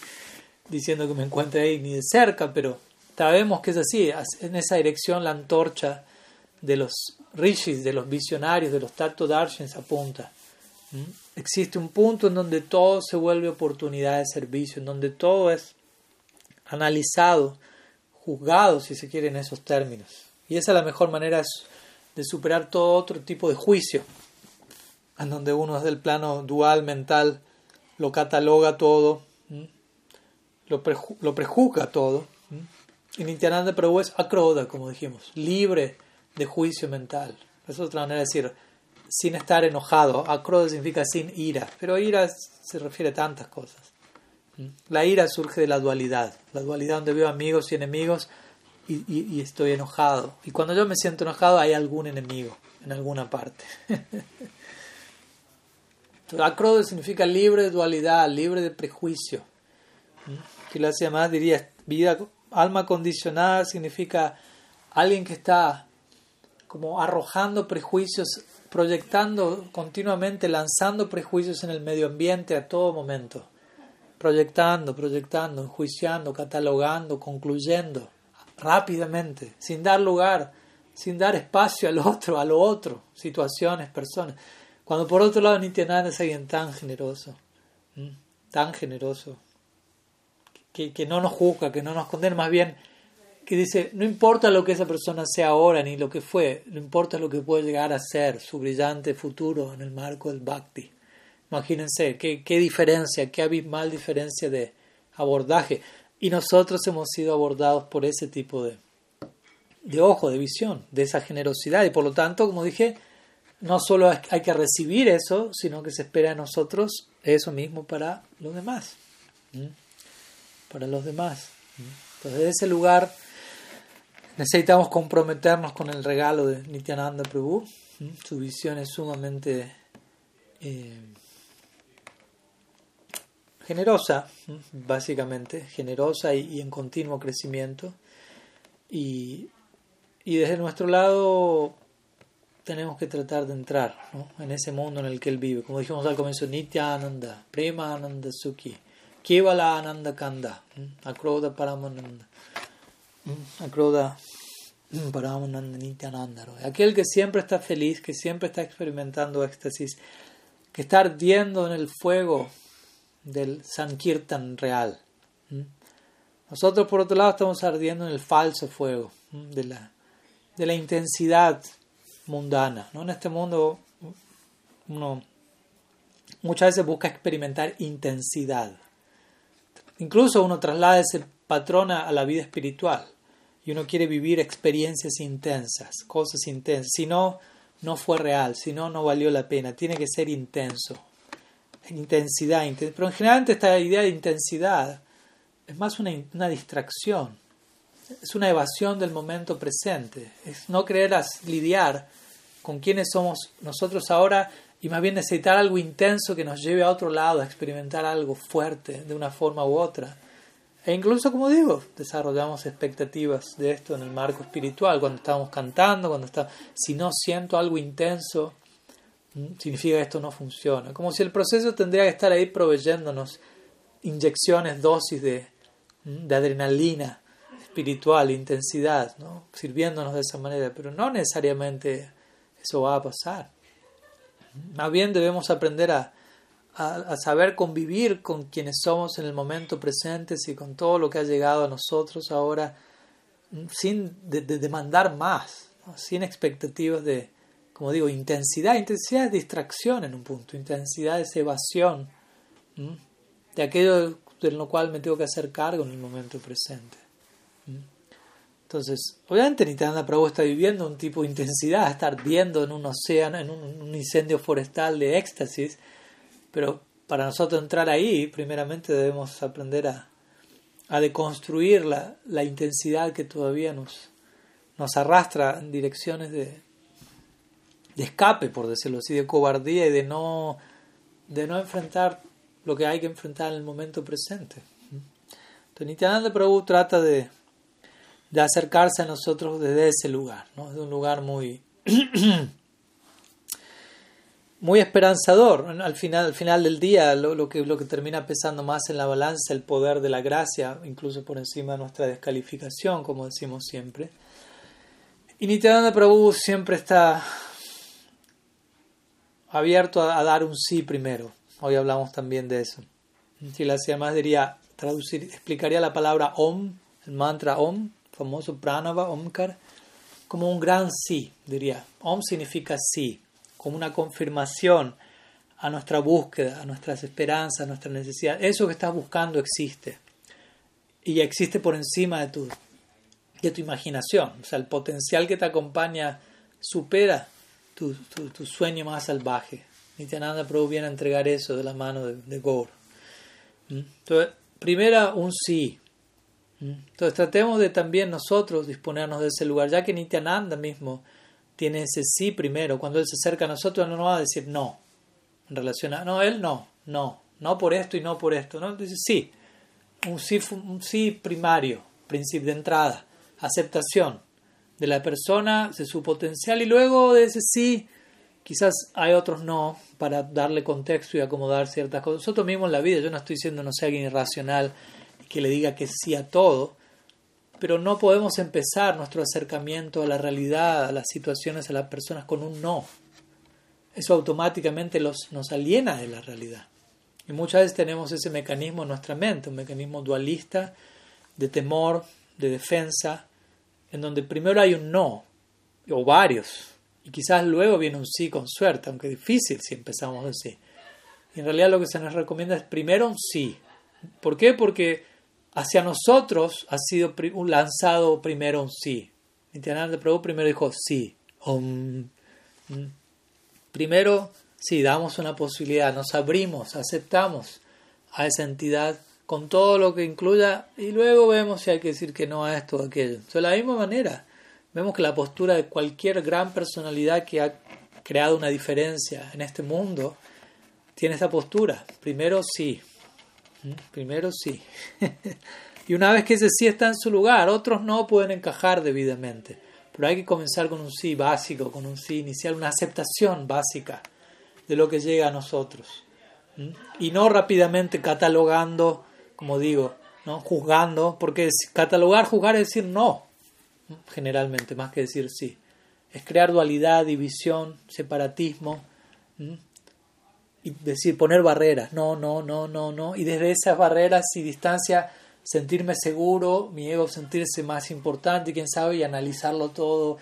diciendo que me encuentre ahí ni de cerca, pero sabemos que es así. En esa dirección la antorcha de los rishis, de los visionarios, de los tattva darshins apunta. ¿Mm? Existe un punto en donde todo se vuelve oportunidad de servicio, en donde todo es analizado, juzgado, si se quiere, en esos términos. Y esa es la mejor manera de superar todo otro tipo de juicio, en donde uno es del plano dual mental, lo cataloga todo, lo, lo prejuzga todo. Y Nityananda Prabhu es acroda, como dijimos, libre de juicio mental. es otra manera de decir, sin estar enojado. Acroda significa sin ira, pero ira se refiere a tantas cosas. La ira surge de la dualidad, la dualidad donde veo amigos y enemigos y, estoy enojado. Y cuando yo me siento enojado hay algún enemigo en alguna parte. Acrodo significa libre de dualidad, libre de prejuicio. Que lo hace más diría vida, alma condicionada significa alguien que está como arrojando prejuicios, proyectando continuamente, lanzando prejuicios en el medio ambiente a todo momento. Proyectando, proyectando, enjuiciando, catalogando, concluyendo rápidamente, sin dar lugar, sin dar espacio al otro, a lo otro, situaciones, personas. Cuando por otro lado Nityananda es alguien tan generoso, tan generoso, que, que no nos juzga, que no nos condena, más bien que dice, no importa lo que esa persona sea ahora ni lo que fue, no importa lo que puede llegar a ser su brillante futuro en el marco del bhakti. Imagínense qué, qué diferencia, qué abismal diferencia de abordaje. Y nosotros hemos sido abordados por ese tipo de, de ojo, de visión, de esa generosidad. Y por lo tanto, como dije, no solo hay que recibir eso, sino que se espera de nosotros eso mismo para los demás. Para los demás. Entonces, desde ese lugar necesitamos comprometernos con el regalo de Nityananda Prabhu. Su visión es sumamente eh, generosa, básicamente, generosa y, en continuo crecimiento. Y, y, desde nuestro lado tenemos que tratar de entrar en ese mundo en el que él vive. Como dijimos al comienzo, Nityananda, Premananda Sukhi, Kevala Ananda Kanda, Akroda Paramananda, Akroda Paramananda Nityananda. Aquel que siempre está feliz, que siempre está experimentando éxtasis, que está ardiendo en el fuego del Sankirtan real. Nosotros, por otro lado, estamos ardiendo en el falso fuego de la, de la intensidad mundana. ¿no? En este mundo uno muchas veces busca experimentar intensidad. Incluso uno traslada ese patrón a la vida espiritual y uno quiere vivir experiencias intensas, cosas intensas. Si no, no fue real, si no, no valió la pena. Tiene que ser intenso. Intensidad, pero en general esta idea de intensidad es más una, distracción, es una evasión del momento presente, es no querer lidiar con quienes somos nosotros ahora y más bien necesitar algo intenso que nos lleve a otro lado, a experimentar algo fuerte de una forma u otra. E incluso, como digo, desarrollamos expectativas de esto en el marco espiritual, cuando estamos cantando, cuando está, si no siento algo intenso, significa que esto no funciona. Como si el proceso tendría que estar ahí proveyéndonos inyecciones, dosis de, de adrenalina espiritual, intensidad, ¿no? sirviéndonos de esa manera, pero no necesariamente eso va a pasar. Más bien debemos aprender a, a, saber convivir con quienes somos en el momento presente y con todo lo que ha llegado a nosotros ahora sin demandar más, sin expectativas de, como digo, intensidad. Intensidad es distracción en un punto, intensidad es evasión de aquello de lo cual me tengo que hacer cargo en el momento presente. Entonces, obviamente Nityananda Prabhu está viviendo un tipo de intensidad, estar viendo en un océano, en un, incendio forestal de éxtasis, pero para nosotros entrar ahí, primeramente debemos aprender a, a deconstruir la, la, intensidad que todavía nos, nos arrastra en direcciones de, de escape, por decirlo así, de cobardía y de no, de no enfrentar lo que hay que enfrentar en el momento presente. Entonces, Nityananda Prabhu trata de de acercarse a nosotros desde ese lugar, ¿no? de un lugar muy, muy esperanzador. Al final, al final del día, lo, que, lo que termina pesando más en la balanza, el poder de la gracia, incluso por encima de nuestra descalificación, como decimos siempre. Y Nityananda Prabhu siempre está abierto a, dar un sí primero. Hoy hablamos también de eso. Si la más diría, traducir, explicaría la palabra Om, el mantra Om, famoso Pranava Omkar, como un gran sí, diría. Om significa sí, como una confirmación a nuestra búsqueda, a nuestras esperanzas, a nuestras necesidades. Eso que estás buscando existe. Y existe por encima de tu, de tu imaginación. O sea, el potencial que te acompaña supera tu, tu, sueño más salvaje. Nityananda Prabhu viene a entregar eso de la mano de, de Gaur. ¿Mm? Entonces, primera, un sí. Entonces tratemos de también nosotros disponernos de ese lugar, ya que Nityananda mismo tiene ese sí primero. Cuando él se acerca a nosotros no nos va a decir no. En relación a, no, él no, no, no por esto y no por esto. No, dice sí, un sí, un sí primario, principio de entrada, aceptación de la persona, de su potencial y luego de ese sí, quizás hay otros no para darle contexto y acomodar ciertas cosas. Nosotros mismos en la vida, yo no estoy diciendo no sea alguien irracional que le diga que sí a todo, pero no podemos empezar nuestro acercamiento a la realidad, a las situaciones, a las personas con un no. Eso automáticamente los, nos aliena de la realidad. Y muchas veces tenemos ese mecanismo en nuestra mente, un mecanismo dualista de temor, de defensa, en donde primero hay un no, o varios, y quizás luego viene un sí con suerte, aunque difícil si empezamos así. Y en realidad lo que se nos recomienda es primero un sí. ¿Por qué? Porque hacia nosotros ha sido lanzado primero un sí. Nityananda Prabhu primero dijo sí. Mm. primero, sí, damos una posibilidad, nos abrimos, aceptamos a esa entidad con todo lo que incluya y luego vemos si hay que decir que no a esto o aquello. De la misma manera, vemos que la postura de cualquier gran personalidad que ha creado una diferencia en este mundo tiene esa postura. Primero sí, Primero sí. y una vez que ese sí está en su lugar, otros no pueden encajar debidamente. Pero hay que comenzar con un sí básico, con un sí inicial, una aceptación básica de lo que llega a nosotros. Y no rápidamente catalogando como digo, ¿no? juzgando, porque catalogar, juzgar es decir no, generalmente, más que decir sí. Es crear dualidad, división, separatismo, y decir, poner barreras, no, no, no, no, no, y desde esas barreras y distancia sentirme seguro, mi ego sentirse más importante, quién sabe, y analizarlo todo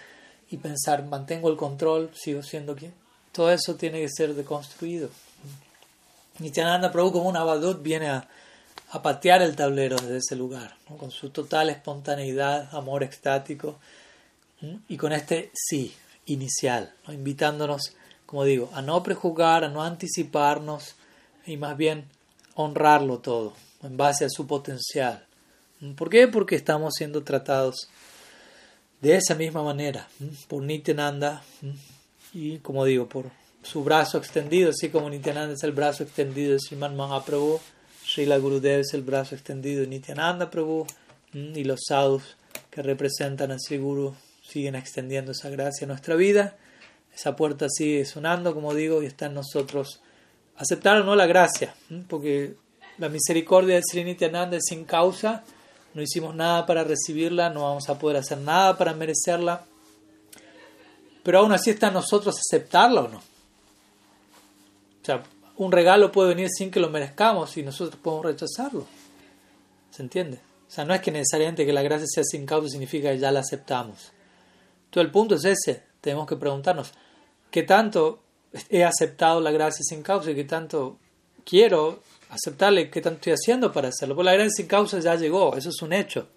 y pensar, mantengo el control, sigo siendo quien. Todo eso tiene que ser deconstruido. Nityananda Prabhu como un abadut viene a, patear el tablero desde ese lugar, con su total espontaneidad, amor extático y con este sí inicial, invitándonos, como digo, a no prejuzgar, a no anticiparnos y más bien honrarlo todo en base a su potencial. ¿Por qué? Porque estamos siendo tratados de esa misma manera por Nityananda y, como digo, por su brazo extendido, así como Nityananda es el brazo extendido de Sriman Mahaprabhu, Srila Gurudev es el brazo extendido de Nityananda Prabhu y los sadhus que representan a Sri Guru siguen extendiendo esa gracia a nuestra vida. Esa puerta sigue sonando, como digo, y está en nosotros aceptar o no la gracia, porque la misericordia de Sri Nityananda es sin causa, no hicimos nada para recibirla, no vamos a poder hacer nada para merecerla, pero aún así está en nosotros aceptarla o no. O sea, un regalo puede venir sin que lo merezcamos y nosotros podemos rechazarlo. ¿Se entiende? O sea, no es que necesariamente que la gracia sea sin causa significa que ya la aceptamos. Todo el punto es ese. Tenemos que preguntarnos, ¿qué tanto he aceptado la gracia sin causa y qué tanto quiero aceptarle qué tanto estoy haciendo para hacerlo. Pues la gracia sin causa ya llegó, eso es un hecho.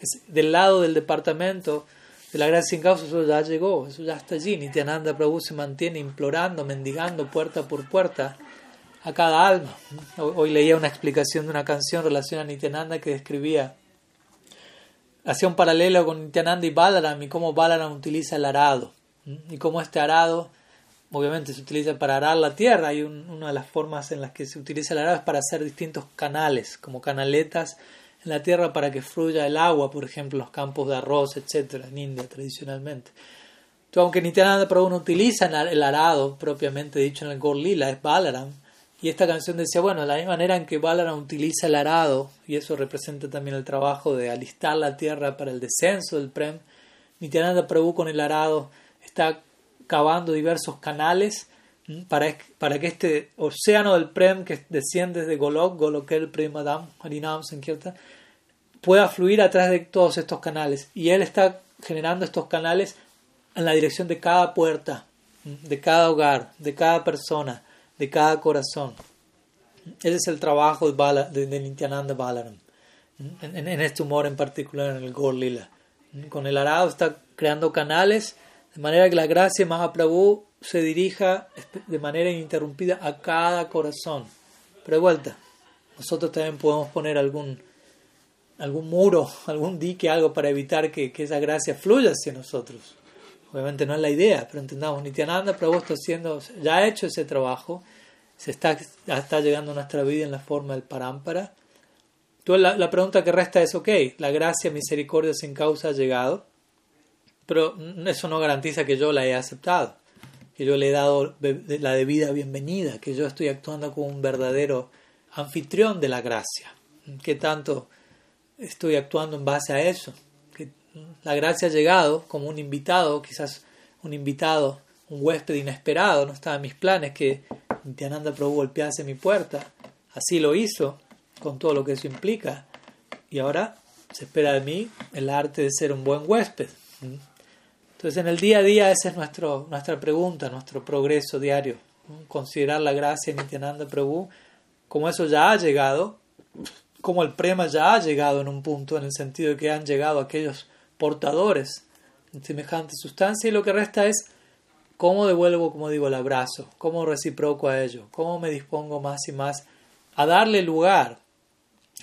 Es del lado del departamento de la gracia sin causa, eso ya llegó, eso ya está allí. Nityananda Prabhu se mantiene implorando, mendigando puerta por puerta a cada alma. Hoy leía una explicación de una canción relacionada a Nityananda que describía, hacía un paralelo con Nityananda y Balaram y cómo Balaram utiliza el arado y cómo este arado obviamente se utiliza para arar la tierra y una de las formas en las que se utiliza el arado es para hacer distintos canales, como canaletas en la tierra para que fluya el agua, por ejemplo, los campos de arroz, etcétera, en India tradicionalmente. Entonces, aunque Nityananda Prabhu no utiliza el arado propiamente dicho en el Gorlila, es Balaram, y esta canción decía, bueno, la misma manera en que Balaram utiliza el arado, y eso representa también el trabajo de alistar la tierra para el descenso del Prem, Nityananda Prabhu con el arado está cavando diversos canales para, para que este océano del Prem que desciende desde Golok, Golokel Premadam, Harinam Sankirtan, pueda fluir a través de todos estos canales. Y él está generando estos canales en la dirección de cada puerta, de cada hogar, de cada persona, de cada corazón. Ese es el trabajo de, Bala, de, Nityananda Balaram, en, en, este humor en particular, en el Gorlila. Con el arado está creando canales de manera que la gracia Mahaprabhu se dirija de manera ininterrumpida a cada corazón. Pero de vuelta, nosotros también podemos poner algún, algún muro, algún dique, algo para evitar que, esa gracia fluya hacia nosotros. Obviamente no es la idea, pero entendamos, Nityananda Prabhu está haciendo, ya ha hecho ese trabajo, se está, está llegando a nuestra vida en la forma del parámpara. Entonces la, la pregunta que resta es, ok, la gracia, misericordia sin causa ha llegado, pero eso no garantiza que yo la haya aceptado, que yo le he dado la debida bienvenida, que yo estoy actuando como un verdadero anfitrión de la gracia. ¿Qué tanto estoy actuando en base a eso? La gracia ha llegado como un invitado, quizás un invitado, un huésped inesperado, no estaba en mis planes que Nityananda Prabhu golpease mi puerta. Así lo hizo, con todo lo que eso implica. Y ahora se espera de mí el arte de ser un buen huésped. Entonces en el día a día esa es nuestro, nuestra pregunta, nuestro progreso diario. Considerar la gracia de Nityananda Prabhu como eso ya ha llegado, como el prema ya ha llegado en un punto, en el sentido de que han llegado aquellos portadores de semejante sustancia y lo que resta es cómo devuelvo, como digo, el abrazo, cómo reciproco a ello, cómo me dispongo más y más a darle lugar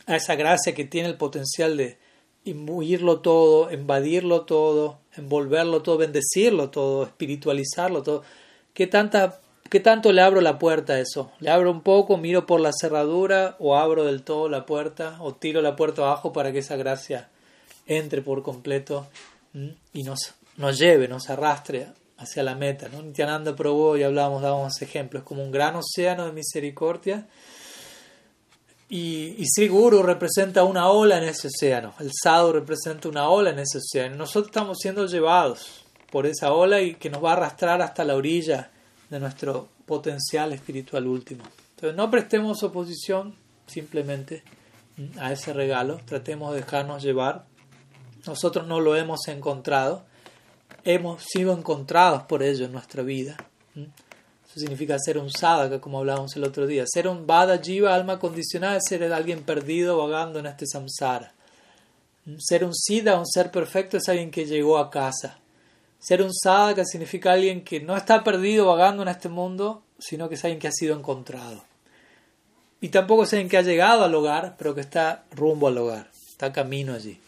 a esa gracia que tiene el potencial de imbuirlo todo, invadirlo todo, envolverlo todo, bendecirlo todo, espiritualizarlo todo. ¿Qué, ¿Qué tanto le abro la puerta a eso? ¿Le abro un poco, miro por la cerradura o abro del todo la puerta o tiro la puerta abajo para que esa gracia entre por completo y nos, nos lleve, nos arrastre hacia la meta? ¿no? Nityananda probó y hablábamos, dábamos ejemplos, como un gran océano de misericordia Y, y Sri Guru representa una ola en ese océano, el sadhu representa una ola en ese océano. Nosotros estamos siendo llevados por esa ola y que nos va a arrastrar hasta la orilla de nuestro potencial espiritual último. Entonces no prestemos oposición simplemente a ese regalo, tratemos de dejarnos llevar. Nosotros no lo hemos encontrado, hemos sido encontrados por ello en nuestra vida. Eso significa ser un sadhaka, como hablábamos el otro día. Ser un vada jiva, alma condicionada, es ser alguien perdido vagando en este samsara. Ser un siddha, un ser perfecto, es alguien que llegó a casa. Ser un sadhaka significa alguien que no está perdido vagando en este mundo, sino que es alguien que ha sido encontrado. Y tampoco es alguien que ha llegado al hogar, pero que está rumbo al hogar, está camino allí.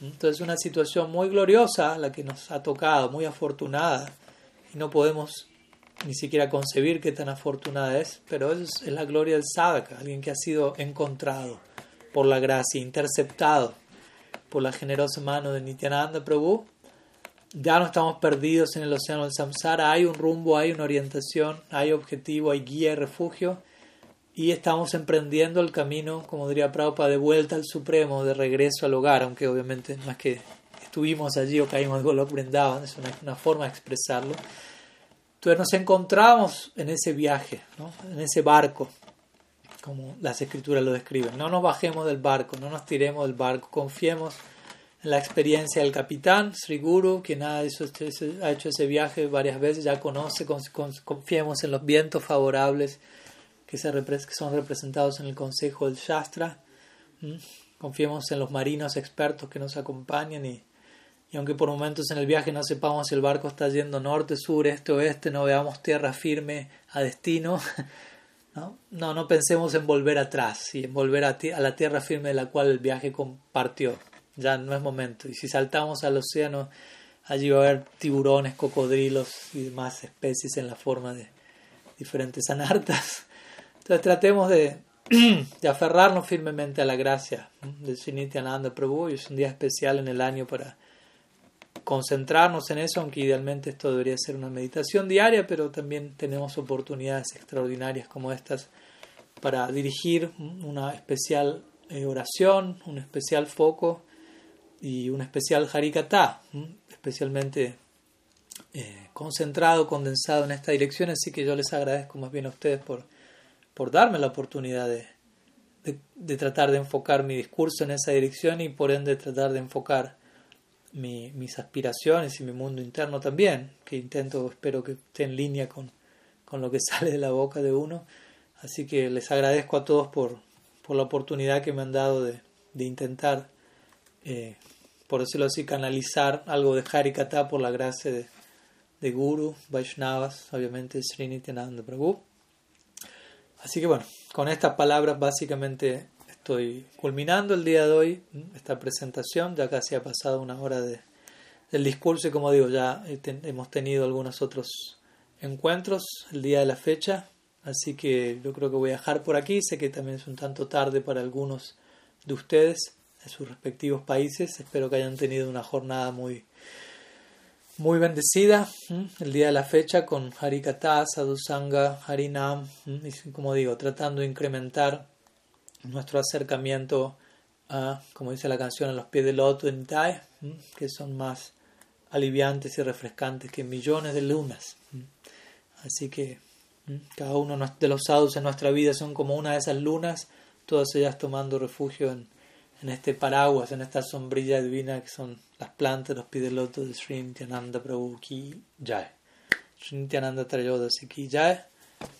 Entonces es una situación muy gloriosa la que nos ha tocado, muy afortunada, y no podemos ni siquiera concebir qué tan afortunada es, pero es, es la gloria del sadhaka, alguien que ha sido encontrado por la gracia, interceptado por la generosa mano de Nityananda Prabhu. Ya no estamos perdidos en el océano del samsara, hay un rumbo, hay una orientación, hay objetivo, hay guía y refugio y estamos emprendiendo el camino, como diría Prabhupada, de vuelta al Supremo, de regreso al hogar, aunque obviamente no es que estuvimos allí o caímos de Golok Brindavan, es una, forma de expresarlo. Entonces nos encontramos en ese viaje, en ese barco, como las escrituras lo describen. No nos bajemos del barco, no nos tiremos del barco, confiemos en la experiencia del capitán, Sri Guru, quien ha hecho, ha hecho ese viaje varias veces, ya conoce, confiemos en los vientos favorables que, se son representados en el Consejo del Shastra. Confiemos en los marinos expertos que nos acompañan y, y, aunque por momentos en el viaje no sepamos si el barco está yendo norte, sur, este, oeste, no veamos tierra firme a destino, ¿no? No, no pensemos en volver atrás y en volver a, a la tierra firme de la cual el viaje compartió. Ya no es momento. Y si saltamos al océano, allí va a haber tiburones, cocodrilos y demás especies en la forma de diferentes anartas. Entonces tratemos de, de aferrarnos firmemente a la gracia del Srinityananda Prabhu. Es un día especial en el año para concentrarnos en eso, aunque idealmente esto debería ser una meditación diaria, pero también tenemos oportunidades extraordinarias como estas para dirigir una especial eh, oración, un especial foco y un especial harikata, especialmente eh, concentrado, condensado en esta dirección, así que yo les agradezco más bien a ustedes por por darme la oportunidad de, de, tratar de enfocar mi discurso en esa dirección y por ende tratar de enfocar mi, mis aspiraciones y mi mundo interno también, que intento, espero que esté en línea con, con lo que sale de la boca de uno. Así que les agradezco a todos por, por la oportunidad que me han dado de, de intentar, eh, por decirlo así, canalizar algo de Harikata por la gracia de, de Guru, Vaishnavas, obviamente Srinityananda Prabhu. Así que bueno, con estas palabras básicamente estoy culminando el día de hoy esta presentación. Ya casi ha pasado una hora de, del discurso y como digo, ya hemos tenido algunos otros encuentros el día de la fecha. Así que yo creo que voy a dejar por aquí. Sé que también es un tanto tarde para algunos de ustedes en sus respectivos países. Espero que hayan tenido una jornada muy, muy bendecida el día de la fecha con Harikata, Sadhusanga, Harinam, y como digo, tratando de incrementar nuestro acercamiento a, como dice la canción, a los pies del loto en Tai, que son más aliviantes y refrescantes que millones de lunas. Así que cada uno de los sadhus en nuestra vida son como una de esas lunas, todas ellas tomando refugio en, en este paraguas, en esta sombrilla divina que son las plantas, los pidelotos de Sri Nityananda Prabhu ki jai. Sri Nityananda Trayodasi ki jai.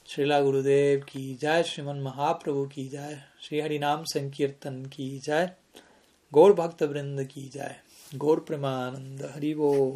Srila Gurudev ki jai. Sriman Mahaprabhu ki jai. Sri Harinam Sankirtan ki jai. Gaur Bhakta Vrinda ki jai. Gaur Premananda Haribo.